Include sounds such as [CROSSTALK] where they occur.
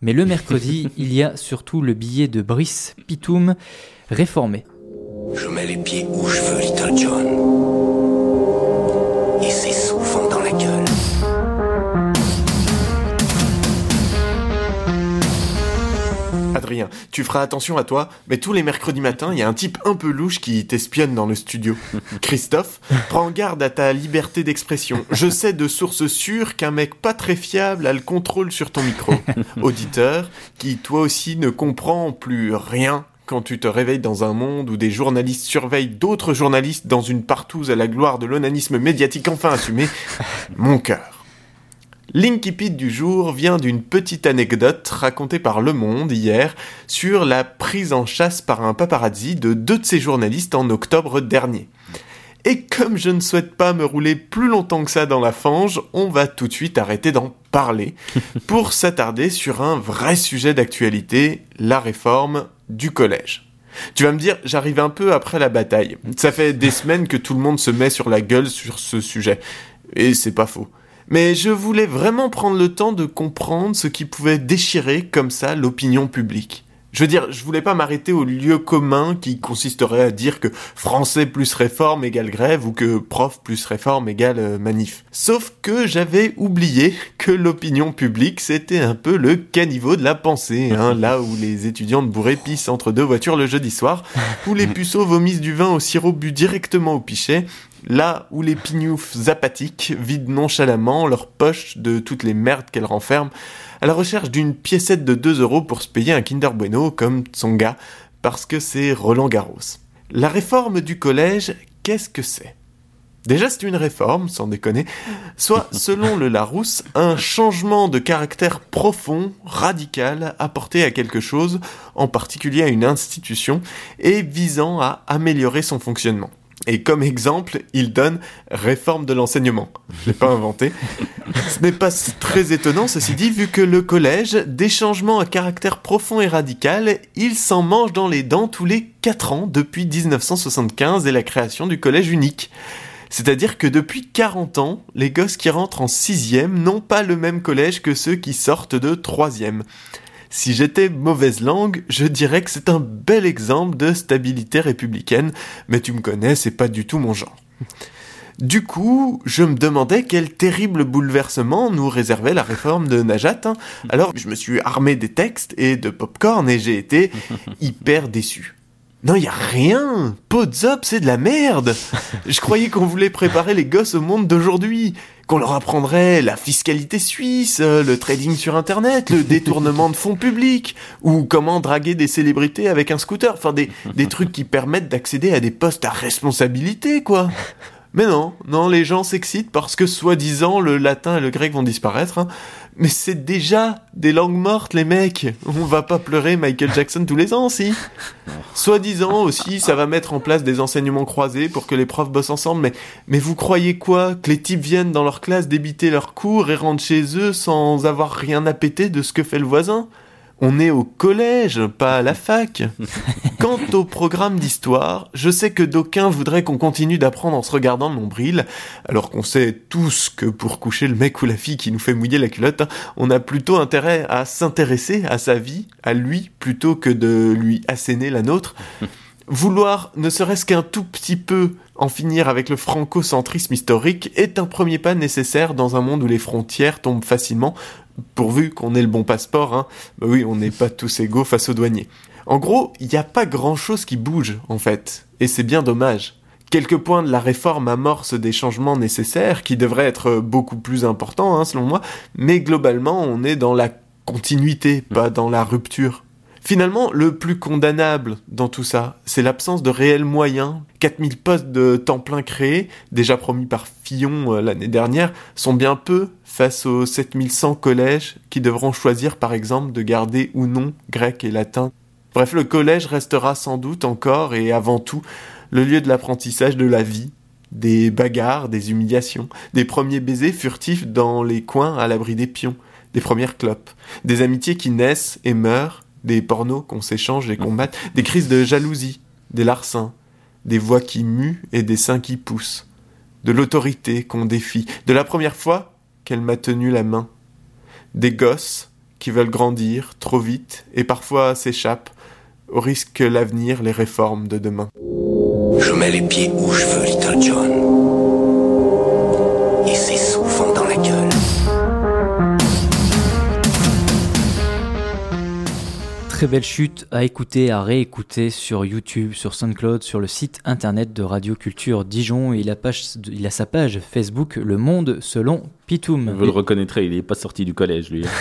Mais le mercredi, [LAUGHS] il y a surtout le billet de Brice Pitoum réformé. Je mets les pieds où je veux, Little John. Et c'est Tu feras attention à toi, mais tous les mercredis matins, il y a un type un peu louche qui t'espionne dans le studio. [LAUGHS] Christophe, prends garde à ta liberté d'expression. Je sais de sources sûres qu'un mec pas très fiable a le contrôle sur ton micro. [LAUGHS] Auditeur, qui toi aussi ne comprend plus rien quand tu te réveilles dans un monde où des journalistes surveillent d'autres journalistes dans une partouze à la gloire de l'onanisme médiatique enfin assumé, mon cœur. L'incipit du jour vient d'une petite anecdote racontée par Le Monde hier sur la prise en chasse par un paparazzi de deux de ses journalistes en octobre dernier. Et comme je ne souhaite pas me rouler plus longtemps que ça dans la fange, on va tout de suite arrêter d'en parler [LAUGHS] pour s'attarder sur un vrai sujet d'actualité, la réforme du collège. Tu vas me dire, j'arrive un peu après la bataille. Ça fait des semaines que tout le monde se met sur la gueule sur ce sujet. Et c'est pas faux mais je voulais vraiment prendre le temps de comprendre ce qui pouvait déchirer comme ça l'opinion publique. Je veux dire, je voulais pas m'arrêter au lieu commun qui consisterait à dire que français plus réforme égale grève ou que prof plus réforme égale euh, manif. Sauf que j'avais oublié que l'opinion publique c'était un peu le caniveau de la pensée, hein, là où les étudiants de bourré pissent entre deux voitures le jeudi soir, où les [LAUGHS] puceaux vomissent du vin au sirop bu directement au pichet, là où les pignoufs apathiques vident nonchalamment leur poche de toutes les merdes qu'elles renferment, à la recherche d'une piécette de 2 euros pour se payer un Kinder Bueno comme Tsonga, parce que c'est Roland Garros. La réforme du collège, qu'est-ce que c'est? Déjà, c'est une réforme, sans déconner, soit, [LAUGHS] selon le Larousse, un changement de caractère profond, radical, apporté à quelque chose, en particulier à une institution, et visant à améliorer son fonctionnement. Et comme exemple, il donne réforme de l'enseignement. Je l'ai pas inventé. Ce n'est pas très étonnant, ceci dit, vu que le collège, des changements à caractère profond et radical, il s'en mange dans les dents tous les 4 ans depuis 1975 et la création du collège unique. C'est-à-dire que depuis 40 ans, les gosses qui rentrent en sixième n'ont pas le même collège que ceux qui sortent de troisième. Si j'étais mauvaise langue, je dirais que c'est un bel exemple de stabilité républicaine, mais tu me connais, c'est pas du tout mon genre. Du coup, je me demandais quel terrible bouleversement nous réservait la réforme de Najat. Hein. Alors, je me suis armé des textes et de popcorn et j'ai été [LAUGHS] hyper déçu. Non, y a rien. Podzop, c'est de la merde. [LAUGHS] Je croyais qu'on voulait préparer les gosses au monde d'aujourd'hui, qu'on leur apprendrait la fiscalité suisse, le trading sur internet, le [LAUGHS] détournement de fonds publics ou comment draguer des célébrités avec un scooter, enfin des des trucs qui permettent d'accéder à des postes à responsabilité quoi. Mais non, non, les gens s'excitent parce que soi-disant le latin et le grec vont disparaître. Hein. Mais c'est déjà des langues mortes, les mecs. On va pas pleurer Michael Jackson tous les ans, si. Soi-disant aussi, ça va mettre en place des enseignements croisés pour que les profs bossent ensemble. Mais, mais vous croyez quoi Que les types viennent dans leur classe débiter leurs cours et rentrent chez eux sans avoir rien à péter de ce que fait le voisin? On est au collège, pas à la fac. [LAUGHS] Quant au programme d'histoire, je sais que d'aucuns voudraient qu'on continue d'apprendre en se regardant le nombril, alors qu'on sait tous que pour coucher le mec ou la fille qui nous fait mouiller la culotte, on a plutôt intérêt à s'intéresser à sa vie, à lui, plutôt que de lui asséner la nôtre. [LAUGHS] Vouloir ne serait-ce qu'un tout petit peu en finir avec le franco-centrisme historique est un premier pas nécessaire dans un monde où les frontières tombent facilement, pourvu qu'on ait le bon passeport, hein. Bah oui, on n'est pas tous égaux face aux douaniers. En gros, il n'y a pas grand chose qui bouge, en fait. Et c'est bien dommage. Quelques points de la réforme amorcent des changements nécessaires qui devraient être beaucoup plus importants, hein, selon moi, mais globalement, on est dans la continuité, pas dans la rupture. Finalement, le plus condamnable dans tout ça, c'est l'absence de réels moyens. 4000 postes de temps plein créés, déjà promis par Fillon euh, l'année dernière, sont bien peu face aux 7100 collèges qui devront choisir par exemple de garder ou non grec et latin. Bref, le collège restera sans doute encore et avant tout le lieu de l'apprentissage de la vie, des bagarres, des humiliations, des premiers baisers furtifs dans les coins à l'abri des pions, des premières clopes, des amitiés qui naissent et meurent, des pornos qu'on s'échange et qu'on mate, des crises de jalousie, des larcins, des voix qui muent et des seins qui poussent, de l'autorité qu'on défie, de la première fois qu'elle m'a tenu la main, des gosses qui veulent grandir trop vite et parfois s'échappent au risque que l'avenir les réforme de demain. Je mets les pieds où je veux, Little John. Très belle chute à écouter, à réécouter sur YouTube, sur SoundCloud, sur le site internet de Radio Culture Dijon. Il a, page, il a sa page Facebook Le Monde selon Pitoum. Vous le reconnaîtrez, il n'est pas sorti du collège lui. [LAUGHS]